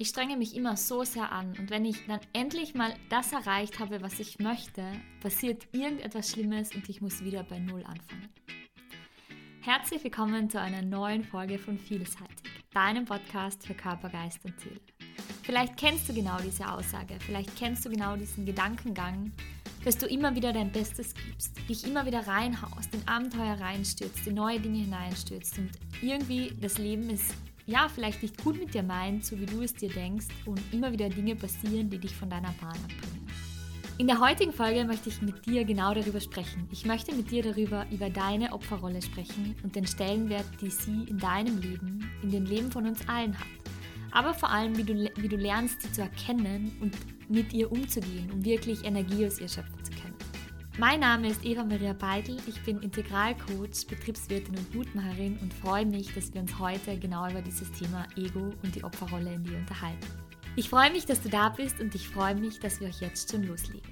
Ich strenge mich immer so sehr an und wenn ich dann endlich mal das erreicht habe, was ich möchte, passiert irgendetwas Schlimmes und ich muss wieder bei Null anfangen. Herzlich willkommen zu einer neuen Folge von Vielseitig, deinem Podcast für Körper, Geist und Seele. Vielleicht kennst du genau diese Aussage, vielleicht kennst du genau diesen Gedankengang, dass du immer wieder dein Bestes gibst, dich immer wieder reinhaust, in Abenteuer reinstürzt, in neue Dinge hineinstürzt und irgendwie das Leben ist ja, vielleicht nicht gut mit dir meint, so wie du es dir denkst und immer wieder Dinge passieren, die dich von deiner Bahn abbringen. In der heutigen Folge möchte ich mit dir genau darüber sprechen. Ich möchte mit dir darüber über deine Opferrolle sprechen und den Stellenwert, die sie in deinem Leben, in dem Leben von uns allen hat. Aber vor allem, wie du, wie du lernst, sie zu erkennen und mit ihr umzugehen, um wirklich Energie aus ihr schöpfen. Mein Name ist Eva Maria Beidel, ich bin Integralcoach, Betriebswirtin und Mutmacherin und freue mich, dass wir uns heute genau über dieses Thema Ego und die Opferrolle in dir unterhalten. Ich freue mich, dass du da bist und ich freue mich, dass wir euch jetzt schon loslegen.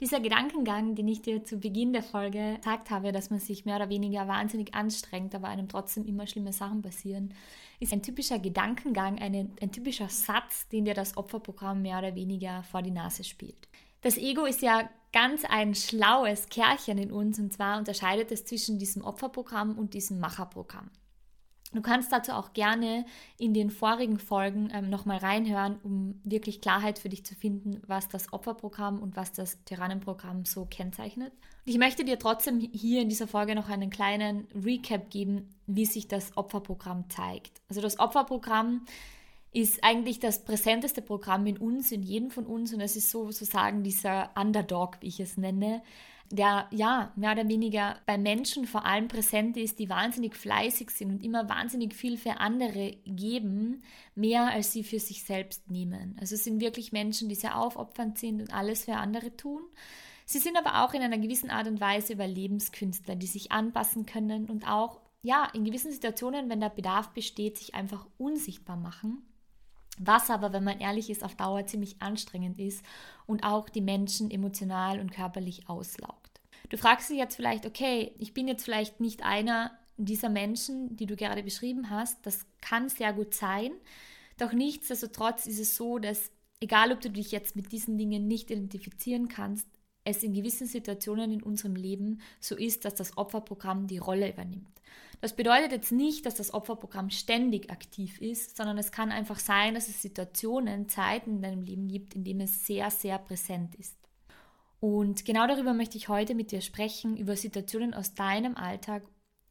Dieser Gedankengang, den ich dir zu Beginn der Folge gesagt habe, dass man sich mehr oder weniger wahnsinnig anstrengt, aber einem trotzdem immer schlimme Sachen passieren, ist ein typischer Gedankengang, ein, ein typischer Satz, den dir das Opferprogramm mehr oder weniger vor die Nase spielt. Das Ego ist ja ganz ein schlaues Kerlchen in uns und zwar unterscheidet es zwischen diesem Opferprogramm und diesem Macherprogramm. Du kannst dazu auch gerne in den vorigen Folgen ähm, nochmal reinhören, um wirklich Klarheit für dich zu finden, was das Opferprogramm und was das Tyrannenprogramm so kennzeichnet. Und ich möchte dir trotzdem hier in dieser Folge noch einen kleinen Recap geben, wie sich das Opferprogramm zeigt. Also das Opferprogramm ist eigentlich das präsenteste Programm in uns, in jedem von uns. Und es ist sozusagen dieser Underdog, wie ich es nenne, der ja mehr oder weniger bei Menschen vor allem präsent ist, die wahnsinnig fleißig sind und immer wahnsinnig viel für andere geben, mehr als sie für sich selbst nehmen. Also es sind wirklich Menschen, die sehr aufopfernd sind und alles für andere tun. Sie sind aber auch in einer gewissen Art und Weise Überlebenskünstler, die sich anpassen können und auch ja in gewissen Situationen, wenn der Bedarf besteht, sich einfach unsichtbar machen was aber, wenn man ehrlich ist, auf Dauer ziemlich anstrengend ist und auch die Menschen emotional und körperlich auslaugt. Du fragst dich jetzt vielleicht, okay, ich bin jetzt vielleicht nicht einer dieser Menschen, die du gerade beschrieben hast. Das kann sehr gut sein. Doch nichtsdestotrotz ist es so, dass egal ob du dich jetzt mit diesen Dingen nicht identifizieren kannst, es in gewissen Situationen in unserem Leben so ist, dass das Opferprogramm die Rolle übernimmt. Das bedeutet jetzt nicht, dass das Opferprogramm ständig aktiv ist, sondern es kann einfach sein, dass es Situationen, Zeiten in deinem Leben gibt, in denen es sehr, sehr präsent ist. Und genau darüber möchte ich heute mit dir sprechen, über Situationen aus deinem Alltag,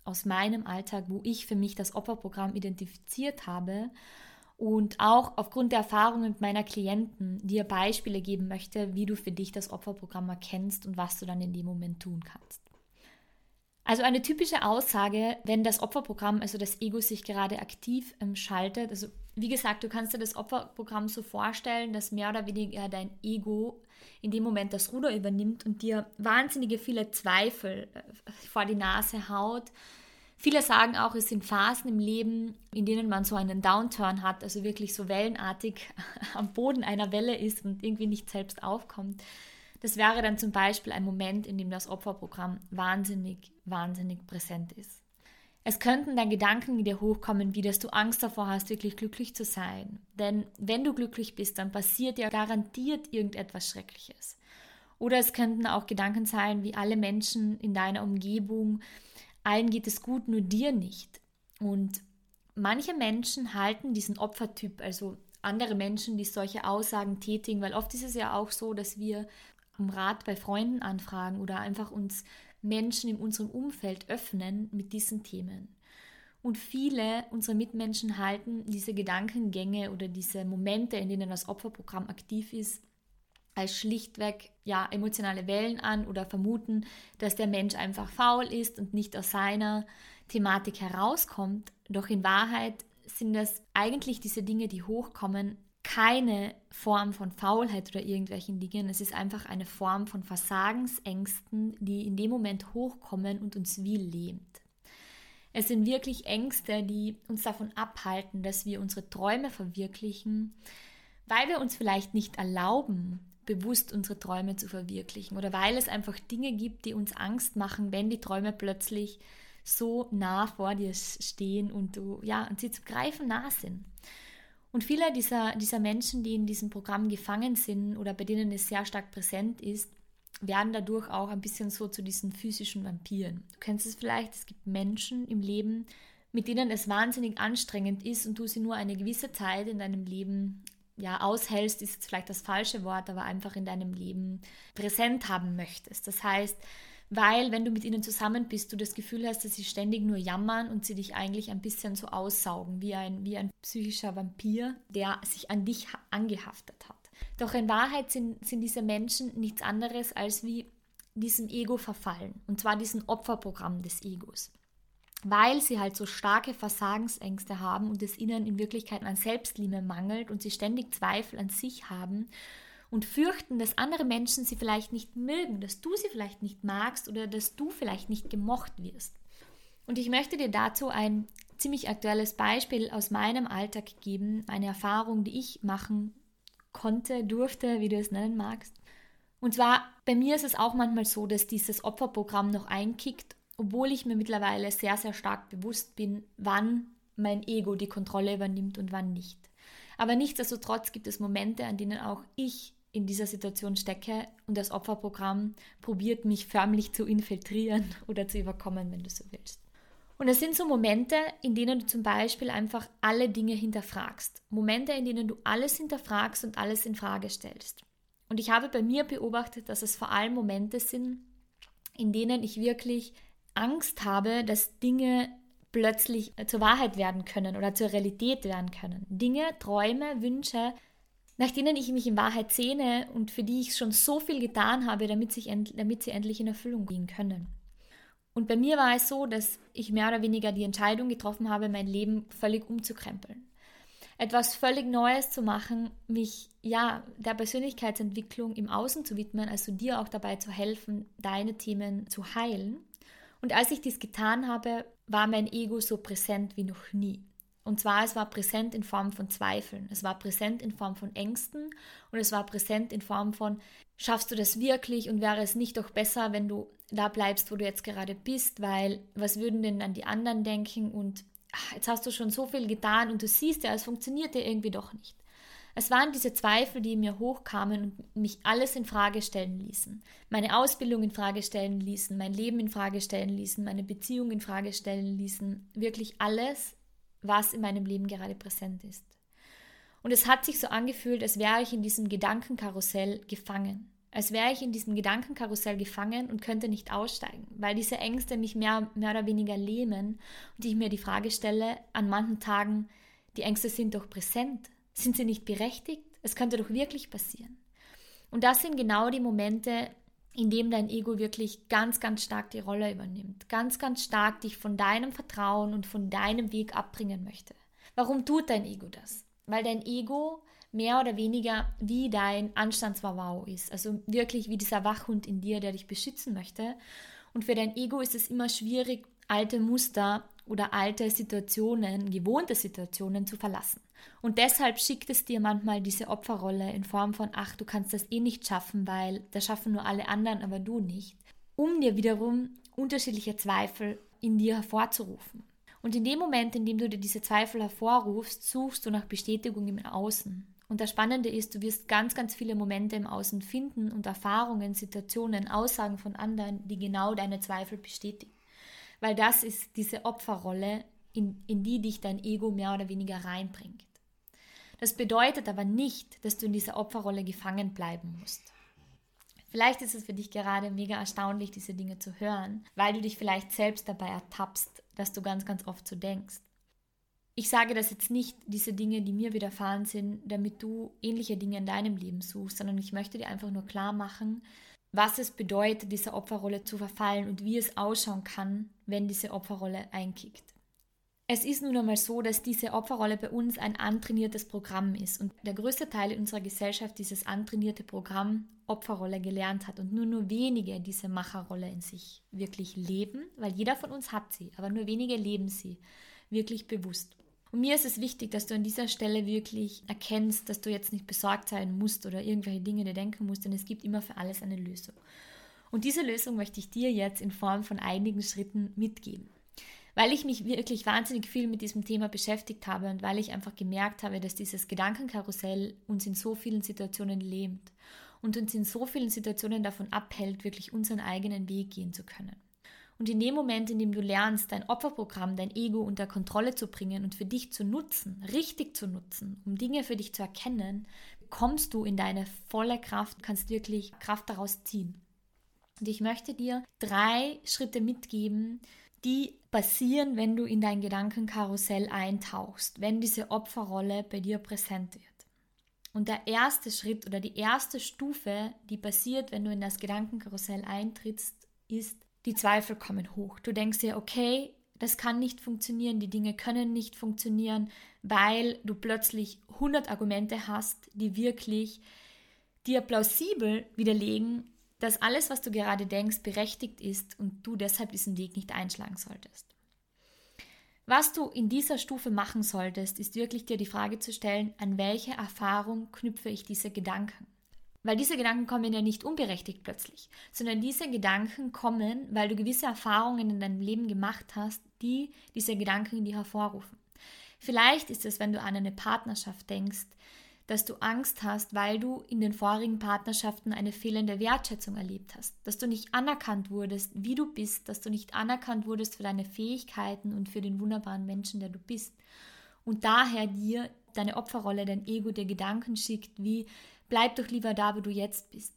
aus meinem Alltag, wo ich für mich das Opferprogramm identifiziert habe und auch aufgrund der Erfahrungen meiner Klienten dir Beispiele geben möchte, wie du für dich das Opferprogramm erkennst und was du dann in dem Moment tun kannst. Also eine typische Aussage, wenn das Opferprogramm, also das Ego sich gerade aktiv ähm, schaltet, also wie gesagt, du kannst dir das Opferprogramm so vorstellen, dass mehr oder weniger dein Ego in dem Moment das Ruder übernimmt und dir wahnsinnige viele Zweifel äh, vor die Nase haut, Viele sagen auch, es sind Phasen im Leben, in denen man so einen Downturn hat, also wirklich so wellenartig am Boden einer Welle ist und irgendwie nicht selbst aufkommt. Das wäre dann zum Beispiel ein Moment, in dem das Opferprogramm wahnsinnig, wahnsinnig präsent ist. Es könnten dann Gedanken in dir hochkommen, wie dass du Angst davor hast, wirklich glücklich zu sein. Denn wenn du glücklich bist, dann passiert dir garantiert irgendetwas Schreckliches. Oder es könnten auch Gedanken sein, wie alle Menschen in deiner Umgebung allen geht es gut, nur dir nicht. Und manche Menschen halten diesen Opfertyp, also andere Menschen, die solche Aussagen tätigen, weil oft ist es ja auch so, dass wir um Rat bei Freunden anfragen oder einfach uns Menschen in unserem Umfeld öffnen mit diesen Themen. Und viele unserer Mitmenschen halten diese Gedankengänge oder diese Momente, in denen das Opferprogramm aktiv ist, als schlichtweg ja, emotionale Wellen an oder vermuten, dass der Mensch einfach faul ist und nicht aus seiner Thematik herauskommt. Doch in Wahrheit sind das eigentlich diese Dinge, die hochkommen, keine Form von Faulheit oder irgendwelchen Dingen. Es ist einfach eine Form von Versagensängsten, die in dem Moment hochkommen und uns wie lähmt. Es sind wirklich Ängste, die uns davon abhalten, dass wir unsere Träume verwirklichen, weil wir uns vielleicht nicht erlauben, bewusst unsere Träume zu verwirklichen oder weil es einfach Dinge gibt, die uns Angst machen, wenn die Träume plötzlich so nah vor dir stehen und du ja und sie zu greifen nah sind. Und viele dieser, dieser Menschen, die in diesem Programm gefangen sind oder bei denen es sehr stark präsent ist, werden dadurch auch ein bisschen so zu diesen physischen Vampiren. Du kennst es vielleicht, es gibt Menschen im Leben, mit denen es wahnsinnig anstrengend ist und du sie nur eine gewisse Zeit in deinem Leben ja, aushältst, ist jetzt vielleicht das falsche Wort, aber einfach in deinem Leben präsent haben möchtest. Das heißt, weil wenn du mit ihnen zusammen bist, du das Gefühl hast, dass sie ständig nur jammern und sie dich eigentlich ein bisschen so aussaugen, wie ein, wie ein psychischer Vampir, der sich an dich angehaftet hat. Doch in Wahrheit sind, sind diese Menschen nichts anderes als wie diesem Ego verfallen, und zwar diesem Opferprogramm des Egos weil sie halt so starke Versagensängste haben und es ihnen in Wirklichkeit an Selbstliebe mangelt und sie ständig Zweifel an sich haben und fürchten, dass andere Menschen sie vielleicht nicht mögen, dass du sie vielleicht nicht magst oder dass du vielleicht nicht gemocht wirst. Und ich möchte dir dazu ein ziemlich aktuelles Beispiel aus meinem Alltag geben, eine Erfahrung, die ich machen konnte, durfte, wie du es nennen magst. Und zwar, bei mir ist es auch manchmal so, dass dieses Opferprogramm noch einkickt obwohl ich mir mittlerweile sehr, sehr stark bewusst bin, wann mein Ego die Kontrolle übernimmt und wann nicht. Aber nichtsdestotrotz gibt es Momente, an denen auch ich in dieser Situation stecke und das Opferprogramm probiert mich förmlich zu infiltrieren oder zu überkommen, wenn du so willst. Und es sind so Momente, in denen du zum Beispiel einfach alle Dinge hinterfragst. Momente, in denen du alles hinterfragst und alles in Frage stellst. Und ich habe bei mir beobachtet, dass es vor allem Momente sind, in denen ich wirklich Angst habe, dass Dinge plötzlich zur Wahrheit werden können oder zur Realität werden können. Dinge, Träume, Wünsche, nach denen ich mich in Wahrheit sehne und für die ich schon so viel getan habe, damit, sich damit sie endlich in Erfüllung gehen können. Und bei mir war es so, dass ich mehr oder weniger die Entscheidung getroffen habe, mein Leben völlig umzukrempeln. Etwas völlig Neues zu machen, mich ja der Persönlichkeitsentwicklung im Außen zu widmen, also dir auch dabei zu helfen, deine Themen zu heilen und als ich dies getan habe, war mein Ego so präsent wie noch nie. Und zwar, es war präsent in Form von Zweifeln, es war präsent in Form von Ängsten und es war präsent in Form von, schaffst du das wirklich und wäre es nicht doch besser, wenn du da bleibst, wo du jetzt gerade bist, weil was würden denn dann die anderen denken und ach, jetzt hast du schon so viel getan und du siehst ja, es funktioniert ja irgendwie doch nicht. Es waren diese Zweifel, die mir hochkamen und mich alles in Frage stellen ließen. Meine Ausbildung in Frage stellen ließen, mein Leben in Frage stellen ließen, meine Beziehung in Frage stellen ließen, wirklich alles, was in meinem Leben gerade präsent ist. Und es hat sich so angefühlt, als wäre ich in diesem Gedankenkarussell gefangen. Als wäre ich in diesem Gedankenkarussell gefangen und könnte nicht aussteigen, weil diese Ängste mich mehr, mehr oder weniger lähmen und ich mir die Frage stelle, an manchen Tagen, die Ängste sind doch präsent. Sind sie nicht berechtigt? Es könnte doch wirklich passieren. Und das sind genau die Momente, in denen dein Ego wirklich ganz, ganz stark die Rolle übernimmt, ganz, ganz stark dich von deinem Vertrauen und von deinem Weg abbringen möchte. Warum tut dein Ego das? Weil dein Ego mehr oder weniger wie dein Anstandswawau ist, also wirklich wie dieser Wachhund in dir, der dich beschützen möchte. Und für dein Ego ist es immer schwierig, alte Muster oder alte Situationen, gewohnte Situationen zu verlassen. Und deshalb schickt es dir manchmal diese Opferrolle in Form von, ach, du kannst das eh nicht schaffen, weil das schaffen nur alle anderen, aber du nicht, um dir wiederum unterschiedliche Zweifel in dir hervorzurufen. Und in dem Moment, in dem du dir diese Zweifel hervorrufst, suchst du nach Bestätigung im Außen. Und das Spannende ist, du wirst ganz, ganz viele Momente im Außen finden und Erfahrungen, Situationen, Aussagen von anderen, die genau deine Zweifel bestätigen. Weil das ist diese Opferrolle, in, in die dich dein Ego mehr oder weniger reinbringt. Das bedeutet aber nicht, dass du in dieser Opferrolle gefangen bleiben musst. Vielleicht ist es für dich gerade mega erstaunlich, diese Dinge zu hören, weil du dich vielleicht selbst dabei ertappst, dass du ganz, ganz oft so denkst. Ich sage das jetzt nicht, diese Dinge, die mir widerfahren sind, damit du ähnliche Dinge in deinem Leben suchst, sondern ich möchte dir einfach nur klar machen, was es bedeutet, dieser Opferrolle zu verfallen und wie es ausschauen kann, wenn diese Opferrolle einkickt. Es ist nun einmal so, dass diese Opferrolle bei uns ein antrainiertes Programm ist und der größte Teil unserer Gesellschaft dieses antrainierte Programm Opferrolle gelernt hat und nur nur wenige diese Macherrolle in sich wirklich leben, weil jeder von uns hat sie, aber nur wenige leben sie wirklich bewusst. Und mir ist es wichtig, dass du an dieser Stelle wirklich erkennst, dass du jetzt nicht besorgt sein musst oder irgendwelche Dinge dir denken musst, denn es gibt immer für alles eine Lösung. Und diese Lösung möchte ich dir jetzt in Form von einigen Schritten mitgeben. weil ich mich wirklich wahnsinnig viel mit diesem Thema beschäftigt habe und weil ich einfach gemerkt habe, dass dieses Gedankenkarussell uns in so vielen Situationen lähmt und uns in so vielen Situationen davon abhält, wirklich unseren eigenen Weg gehen zu können. Und in dem Moment, in dem du lernst, dein Opferprogramm, dein Ego unter Kontrolle zu bringen und für dich zu nutzen, richtig zu nutzen, um Dinge für dich zu erkennen, kommst du in deine volle Kraft, kannst wirklich Kraft daraus ziehen. Und ich möchte dir drei Schritte mitgeben, die passieren, wenn du in dein Gedankenkarussell eintauchst, wenn diese Opferrolle bei dir präsent wird. Und der erste Schritt oder die erste Stufe, die passiert, wenn du in das Gedankenkarussell eintrittst, ist, die Zweifel kommen hoch. Du denkst dir, okay, das kann nicht funktionieren, die Dinge können nicht funktionieren, weil du plötzlich 100 Argumente hast, die wirklich dir plausibel widerlegen, dass alles, was du gerade denkst, berechtigt ist und du deshalb diesen Weg nicht einschlagen solltest. Was du in dieser Stufe machen solltest, ist wirklich dir die Frage zu stellen, an welche Erfahrung knüpfe ich diese Gedanken? Weil diese Gedanken kommen ja nicht unberechtigt plötzlich, sondern diese Gedanken kommen, weil du gewisse Erfahrungen in deinem Leben gemacht hast, die diese Gedanken in dir hervorrufen. Vielleicht ist es, wenn du an eine Partnerschaft denkst, dass du Angst hast, weil du in den vorigen Partnerschaften eine fehlende Wertschätzung erlebt hast, dass du nicht anerkannt wurdest, wie du bist, dass du nicht anerkannt wurdest für deine Fähigkeiten und für den wunderbaren Menschen, der du bist. Und daher dir deine Opferrolle, dein Ego dir Gedanken schickt, wie bleib doch lieber da, wo du jetzt bist.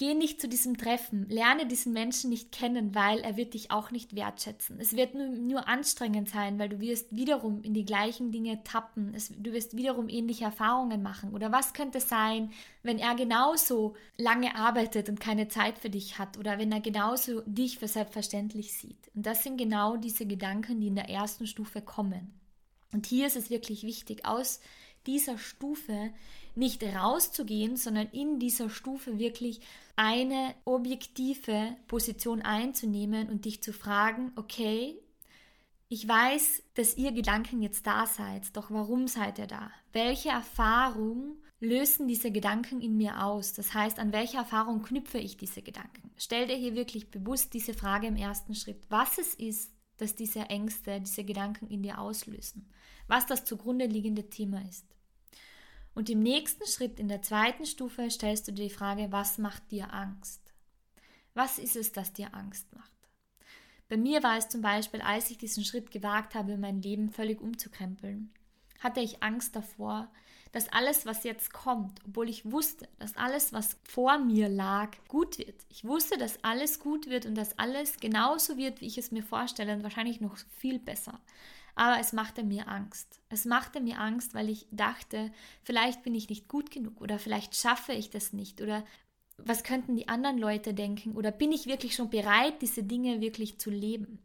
Geh nicht zu diesem Treffen, lerne diesen Menschen nicht kennen, weil er wird dich auch nicht wertschätzen. Es wird nur, nur anstrengend sein, weil du wirst wiederum in die gleichen Dinge tappen, es, du wirst wiederum ähnliche Erfahrungen machen. Oder was könnte sein, wenn er genauso lange arbeitet und keine Zeit für dich hat oder wenn er genauso dich für selbstverständlich sieht. Und das sind genau diese Gedanken, die in der ersten Stufe kommen. Und hier ist es wirklich wichtig, aus dieser Stufe nicht rauszugehen, sondern in dieser Stufe wirklich eine objektive Position einzunehmen und dich zu fragen, okay, ich weiß, dass ihr Gedanken jetzt da seid, doch warum seid ihr da? Welche Erfahrung lösen diese Gedanken in mir aus? Das heißt, an welche Erfahrung knüpfe ich diese Gedanken? Stell dir hier wirklich bewusst diese Frage im ersten Schritt, was es ist, dass diese Ängste, diese Gedanken in dir auslösen, was das zugrunde liegende Thema ist. Und im nächsten Schritt, in der zweiten Stufe, stellst du dir die Frage, was macht dir Angst? Was ist es, das dir Angst macht? Bei mir war es zum Beispiel, als ich diesen Schritt gewagt habe, mein Leben völlig umzukrempeln, hatte ich Angst davor, dass alles, was jetzt kommt, obwohl ich wusste, dass alles, was vor mir lag, gut wird. Ich wusste, dass alles gut wird und dass alles genauso wird, wie ich es mir vorstelle und wahrscheinlich noch viel besser aber es machte mir Angst. Es machte mir Angst, weil ich dachte, vielleicht bin ich nicht gut genug oder vielleicht schaffe ich das nicht oder was könnten die anderen Leute denken oder bin ich wirklich schon bereit, diese Dinge wirklich zu leben?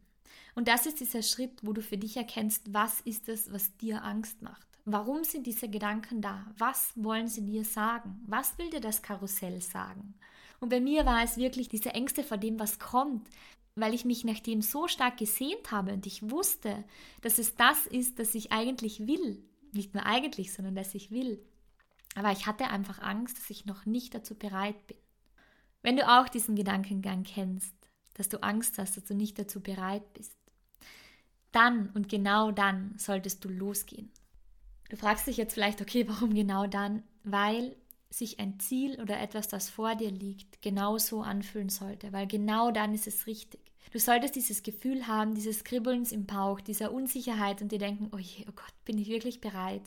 Und das ist dieser Schritt, wo du für dich erkennst, was ist es, was dir Angst macht. Warum sind diese Gedanken da? Was wollen sie dir sagen? Was will dir das Karussell sagen? Und bei mir war es wirklich diese Ängste vor dem, was kommt, weil ich mich nach dem so stark gesehnt habe und ich wusste, dass es das ist, das ich eigentlich will. Nicht nur eigentlich, sondern dass ich will. Aber ich hatte einfach Angst, dass ich noch nicht dazu bereit bin. Wenn du auch diesen Gedankengang kennst, dass du Angst hast, dass du nicht dazu bereit bist, dann und genau dann solltest du losgehen. Du fragst dich jetzt vielleicht, okay, warum genau dann? Weil sich ein Ziel oder etwas, das vor dir liegt, genauso anfühlen sollte, weil genau dann ist es richtig. Du solltest dieses Gefühl haben, dieses Kribbelns im Bauch, dieser Unsicherheit und dir denken, oh je, oh Gott, bin ich wirklich bereit?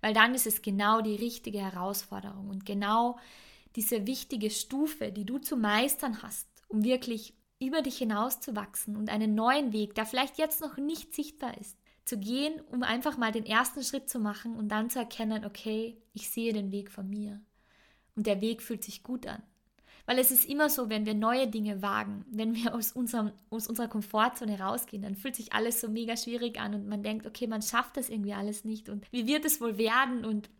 Weil dann ist es genau die richtige Herausforderung und genau diese wichtige Stufe, die du zu meistern hast, um wirklich über dich hinauszuwachsen und einen neuen Weg, der vielleicht jetzt noch nicht sichtbar ist, zu gehen, um einfach mal den ersten Schritt zu machen und dann zu erkennen, okay, ich sehe den Weg von mir. Und der Weg fühlt sich gut an. Weil es ist immer so, wenn wir neue Dinge wagen, wenn wir aus, unserem, aus unserer Komfortzone rausgehen, dann fühlt sich alles so mega schwierig an und man denkt, okay, man schafft das irgendwie alles nicht und wie wird es wohl werden und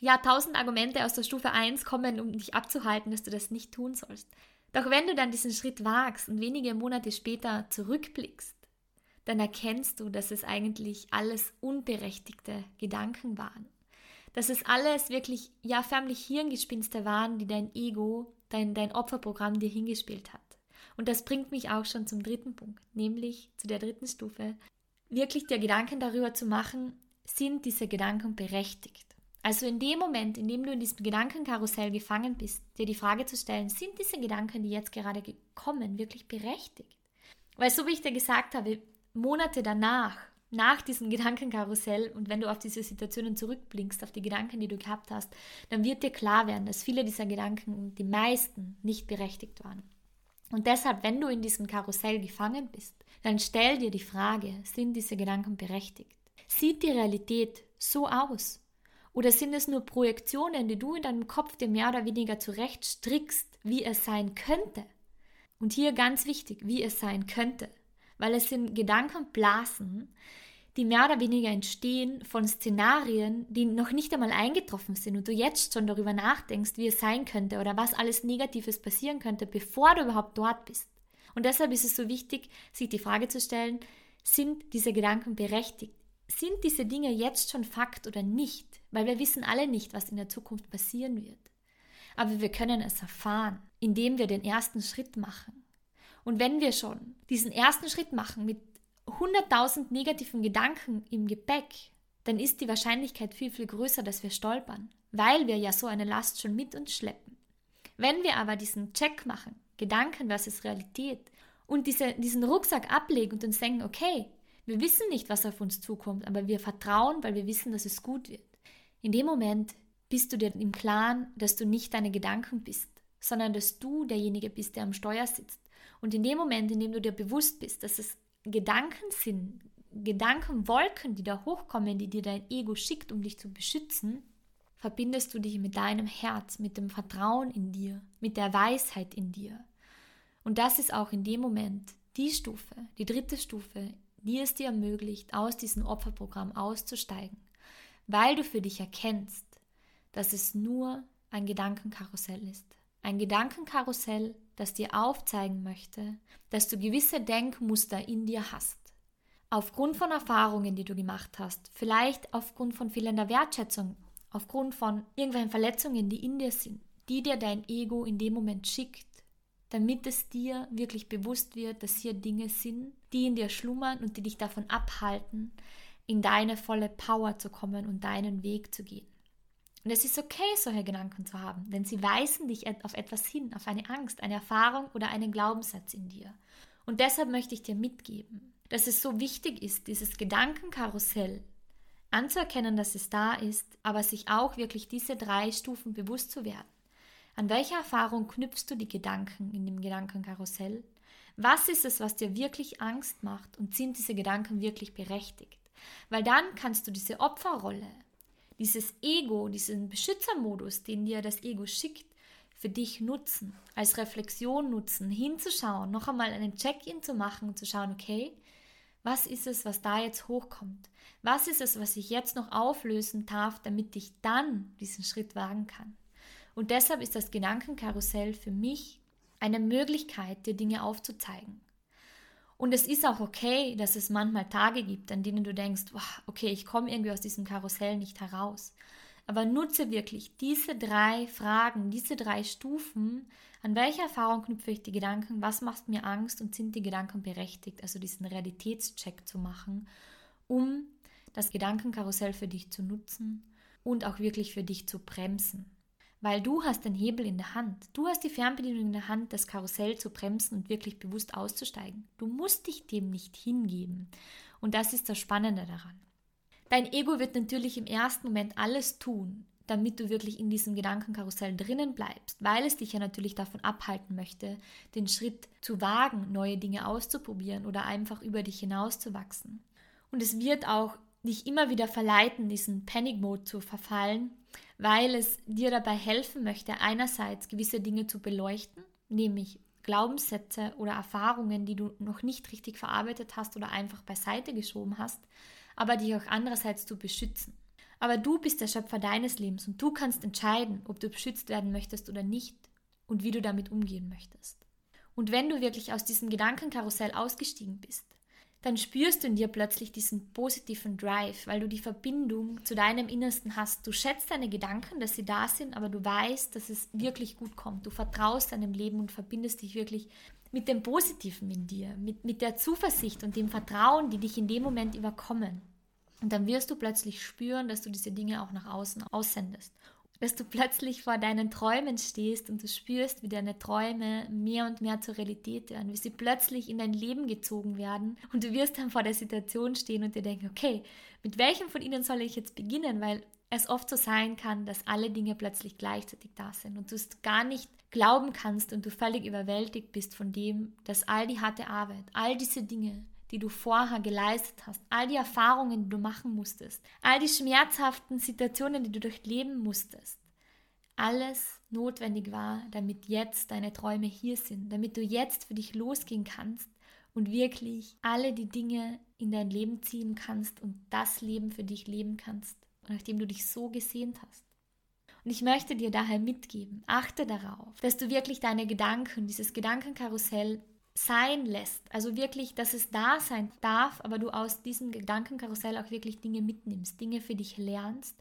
ja, tausend Argumente aus der Stufe 1 kommen, um dich abzuhalten, dass du das nicht tun sollst. Doch wenn du dann diesen Schritt wagst und wenige Monate später zurückblickst, dann erkennst du, dass es eigentlich alles unberechtigte Gedanken waren. Dass es alles wirklich, ja, förmlich Hirngespinste waren, die dein Ego dein, dein Opferprogramm dir hingespielt hat. Und das bringt mich auch schon zum dritten Punkt, nämlich zu der dritten Stufe, wirklich dir Gedanken darüber zu machen, sind diese Gedanken berechtigt? Also in dem Moment, in dem du in diesem Gedankenkarussell gefangen bist, dir die Frage zu stellen, sind diese Gedanken, die jetzt gerade kommen, wirklich berechtigt? Weil so wie ich dir gesagt habe, Monate danach, nach diesem Gedankenkarussell und wenn du auf diese Situationen zurückblickst, auf die Gedanken, die du gehabt hast, dann wird dir klar werden, dass viele dieser Gedanken, die meisten, nicht berechtigt waren. Und deshalb, wenn du in diesem Karussell gefangen bist, dann stell dir die Frage, sind diese Gedanken berechtigt? Sieht die Realität so aus? Oder sind es nur Projektionen, die du in deinem Kopf dir mehr oder weniger zurecht strickst, wie es sein könnte? Und hier ganz wichtig, wie es sein könnte. Weil es sind Gedankenblasen, die mehr oder weniger entstehen von Szenarien, die noch nicht einmal eingetroffen sind und du jetzt schon darüber nachdenkst, wie es sein könnte oder was alles Negatives passieren könnte, bevor du überhaupt dort bist. Und deshalb ist es so wichtig, sich die Frage zu stellen, sind diese Gedanken berechtigt? Sind diese Dinge jetzt schon Fakt oder nicht? Weil wir wissen alle nicht, was in der Zukunft passieren wird. Aber wir können es erfahren, indem wir den ersten Schritt machen. Und wenn wir schon diesen ersten Schritt machen mit 100.000 negativen Gedanken im Gepäck, dann ist die Wahrscheinlichkeit viel, viel größer, dass wir stolpern, weil wir ja so eine Last schon mit uns schleppen. Wenn wir aber diesen Check machen, Gedanken versus Realität, und diese, diesen Rucksack ablegen und uns denken, okay, wir wissen nicht, was auf uns zukommt, aber wir vertrauen, weil wir wissen, dass es gut wird. In dem Moment bist du dir im Klaren, dass du nicht deine Gedanken bist, sondern dass du derjenige bist, der am Steuer sitzt. Und in dem Moment, in dem du dir bewusst bist, dass es Gedanken sind, Gedankenwolken, die da hochkommen, die dir dein Ego schickt, um dich zu beschützen, verbindest du dich mit deinem Herz, mit dem Vertrauen in dir, mit der Weisheit in dir. Und das ist auch in dem Moment die Stufe, die dritte Stufe, die es dir ermöglicht, aus diesem Opferprogramm auszusteigen, weil du für dich erkennst, dass es nur ein Gedankenkarussell ist. Ein Gedankenkarussell, das dir aufzeigen möchte, dass du gewisse Denkmuster in dir hast. Aufgrund von Erfahrungen, die du gemacht hast, vielleicht aufgrund von fehlender Wertschätzung, aufgrund von irgendwelchen Verletzungen, die in dir sind, die dir dein Ego in dem Moment schickt, damit es dir wirklich bewusst wird, dass hier Dinge sind, die in dir schlummern und die dich davon abhalten, in deine volle Power zu kommen und deinen Weg zu gehen. Und es ist okay, solche Gedanken zu haben, denn sie weisen dich auf etwas hin, auf eine Angst, eine Erfahrung oder einen Glaubenssatz in dir. Und deshalb möchte ich dir mitgeben, dass es so wichtig ist, dieses Gedankenkarussell anzuerkennen, dass es da ist, aber sich auch wirklich diese drei Stufen bewusst zu werden. An welche Erfahrung knüpfst du die Gedanken in dem Gedankenkarussell? Was ist es, was dir wirklich Angst macht und sind diese Gedanken wirklich berechtigt? Weil dann kannst du diese Opferrolle dieses Ego, diesen Beschützermodus, den dir das Ego schickt, für dich nutzen, als Reflexion nutzen, hinzuschauen, noch einmal einen Check-in zu machen und zu schauen, okay, was ist es, was da jetzt hochkommt? Was ist es, was ich jetzt noch auflösen darf, damit ich dann diesen Schritt wagen kann? Und deshalb ist das Gedankenkarussell für mich eine Möglichkeit, dir Dinge aufzuzeigen. Und es ist auch okay, dass es manchmal Tage gibt, an denen du denkst, okay, ich komme irgendwie aus diesem Karussell nicht heraus. Aber nutze wirklich diese drei Fragen, diese drei Stufen. An welche Erfahrung knüpfe ich die Gedanken? Was macht mir Angst und sind die Gedanken berechtigt? Also diesen Realitätscheck zu machen, um das Gedankenkarussell für dich zu nutzen und auch wirklich für dich zu bremsen weil du hast den Hebel in der Hand. Du hast die Fernbedienung in der Hand, das Karussell zu bremsen und wirklich bewusst auszusteigen. Du musst dich dem nicht hingeben. Und das ist das Spannende daran. Dein Ego wird natürlich im ersten Moment alles tun, damit du wirklich in diesem Gedankenkarussell drinnen bleibst, weil es dich ja natürlich davon abhalten möchte, den Schritt zu wagen, neue Dinge auszuprobieren oder einfach über dich hinauszuwachsen. Und es wird auch dich immer wieder verleiten, diesen Panic Mode zu verfallen, weil es dir dabei helfen möchte, einerseits gewisse Dinge zu beleuchten, nämlich Glaubenssätze oder Erfahrungen, die du noch nicht richtig verarbeitet hast oder einfach beiseite geschoben hast, aber dich auch andererseits zu beschützen. Aber du bist der Schöpfer deines Lebens und du kannst entscheiden, ob du beschützt werden möchtest oder nicht und wie du damit umgehen möchtest. Und wenn du wirklich aus diesem Gedankenkarussell ausgestiegen bist, dann spürst du in dir plötzlich diesen positiven Drive, weil du die Verbindung zu deinem Innersten hast. Du schätzt deine Gedanken, dass sie da sind, aber du weißt, dass es wirklich gut kommt. Du vertraust deinem Leben und verbindest dich wirklich mit dem Positiven in dir, mit, mit der Zuversicht und dem Vertrauen, die dich in dem Moment überkommen. Und dann wirst du plötzlich spüren, dass du diese Dinge auch nach außen aussendest. Dass du plötzlich vor deinen Träumen stehst und du spürst, wie deine Träume mehr und mehr zur Realität werden, wie sie plötzlich in dein Leben gezogen werden. Und du wirst dann vor der Situation stehen und dir denken, okay, mit welchem von ihnen soll ich jetzt beginnen? Weil es oft so sein kann, dass alle Dinge plötzlich gleichzeitig da sind und du es gar nicht glauben kannst und du völlig überwältigt bist von dem, dass all die harte Arbeit, all diese Dinge, die du vorher geleistet hast, all die Erfahrungen, die du machen musstest, all die schmerzhaften Situationen, die du durchleben musstest, alles notwendig war, damit jetzt deine Träume hier sind, damit du jetzt für dich losgehen kannst und wirklich alle die Dinge in dein Leben ziehen kannst und das Leben für dich leben kannst, nachdem du dich so gesehnt hast. Und ich möchte dir daher mitgeben, achte darauf, dass du wirklich deine Gedanken, dieses Gedankenkarussell sein lässt. Also wirklich, dass es da sein darf, aber du aus diesem Gedankenkarussell auch wirklich Dinge mitnimmst, Dinge für dich lernst,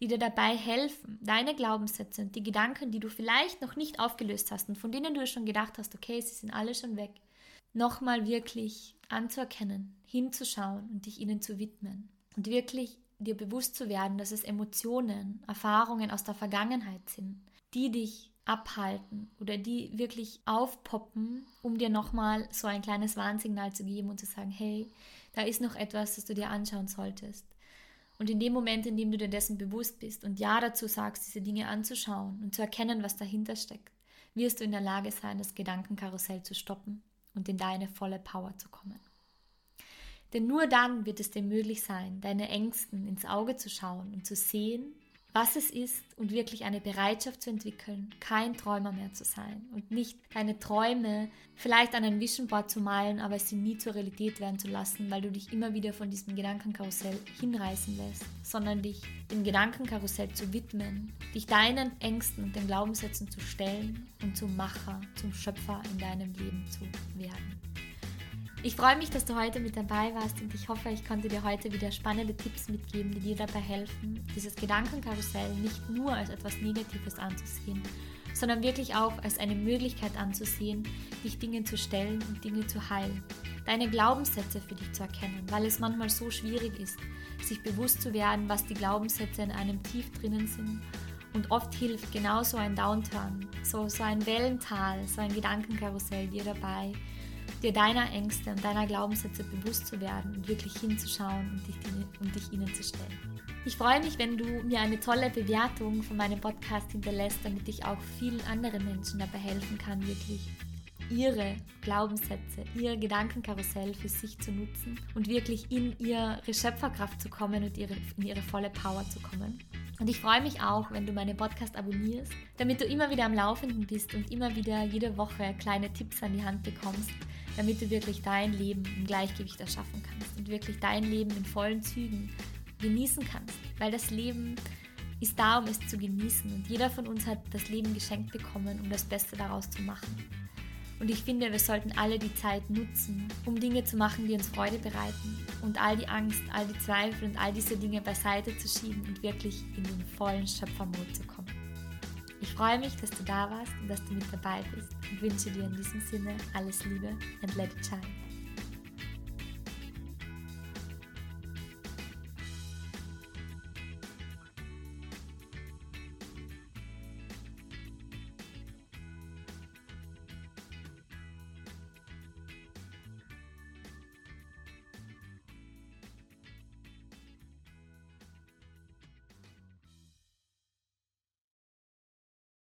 die dir dabei helfen, deine Glaubenssätze und die Gedanken, die du vielleicht noch nicht aufgelöst hast und von denen du schon gedacht hast, okay, sie sind alle schon weg, nochmal wirklich anzuerkennen, hinzuschauen und dich ihnen zu widmen und wirklich dir bewusst zu werden, dass es Emotionen, Erfahrungen aus der Vergangenheit sind, die dich abhalten oder die wirklich aufpoppen, um dir nochmal so ein kleines Warnsignal zu geben und zu sagen, hey, da ist noch etwas, das du dir anschauen solltest. Und in dem Moment, in dem du dir dessen bewusst bist und Ja dazu sagst, diese Dinge anzuschauen und zu erkennen, was dahinter steckt, wirst du in der Lage sein, das Gedankenkarussell zu stoppen und in deine volle Power zu kommen. Denn nur dann wird es dir möglich sein, deine Ängsten ins Auge zu schauen und zu sehen, was es ist und wirklich eine Bereitschaft zu entwickeln, kein Träumer mehr zu sein und nicht deine Träume vielleicht an ein Vision Board zu malen, aber sie nie zur Realität werden zu lassen, weil du dich immer wieder von diesem Gedankenkarussell hinreißen lässt, sondern dich dem Gedankenkarussell zu widmen, dich deinen Ängsten und den Glaubenssätzen zu stellen und zum Macher, zum Schöpfer in deinem Leben zu werden. Ich freue mich, dass du heute mit dabei warst und ich hoffe, ich konnte dir heute wieder spannende Tipps mitgeben, die dir dabei helfen, dieses Gedankenkarussell nicht nur als etwas Negatives anzusehen, sondern wirklich auch als eine Möglichkeit anzusehen, dich Dingen zu stellen und Dinge zu heilen. Deine Glaubenssätze für dich zu erkennen, weil es manchmal so schwierig ist, sich bewusst zu werden, was die Glaubenssätze in einem tief drinnen sind. Und oft hilft genau so ein Downturn, so, so ein Wellental, so ein Gedankenkarussell dir dabei, dir deiner Ängste und deiner Glaubenssätze bewusst zu werden und wirklich hinzuschauen und dich, und dich ihnen zu stellen. Ich freue mich, wenn du mir eine tolle Bewertung von meinem Podcast hinterlässt, damit ich auch vielen anderen Menschen dabei helfen kann, wirklich ihre Glaubenssätze, ihr Gedankenkarussell für sich zu nutzen und wirklich in ihre Schöpferkraft zu kommen und ihre, in ihre volle Power zu kommen. Und ich freue mich auch, wenn du meinen Podcast abonnierst, damit du immer wieder am Laufenden bist und immer wieder jede Woche kleine Tipps an die Hand bekommst, damit du wirklich dein Leben im Gleichgewicht erschaffen kannst und wirklich dein Leben in vollen Zügen genießen kannst. Weil das Leben ist da, um es zu genießen und jeder von uns hat das Leben geschenkt bekommen, um das Beste daraus zu machen. Und ich finde, wir sollten alle die Zeit nutzen, um Dinge zu machen, die uns Freude bereiten und all die Angst, all die Zweifel und all diese Dinge beiseite zu schieben und wirklich in den vollen Schöpfermod zu kommen. Ich freue mich, dass du da warst und dass du mit dabei bist und wünsche dir in diesem Sinne alles Liebe and let it shine.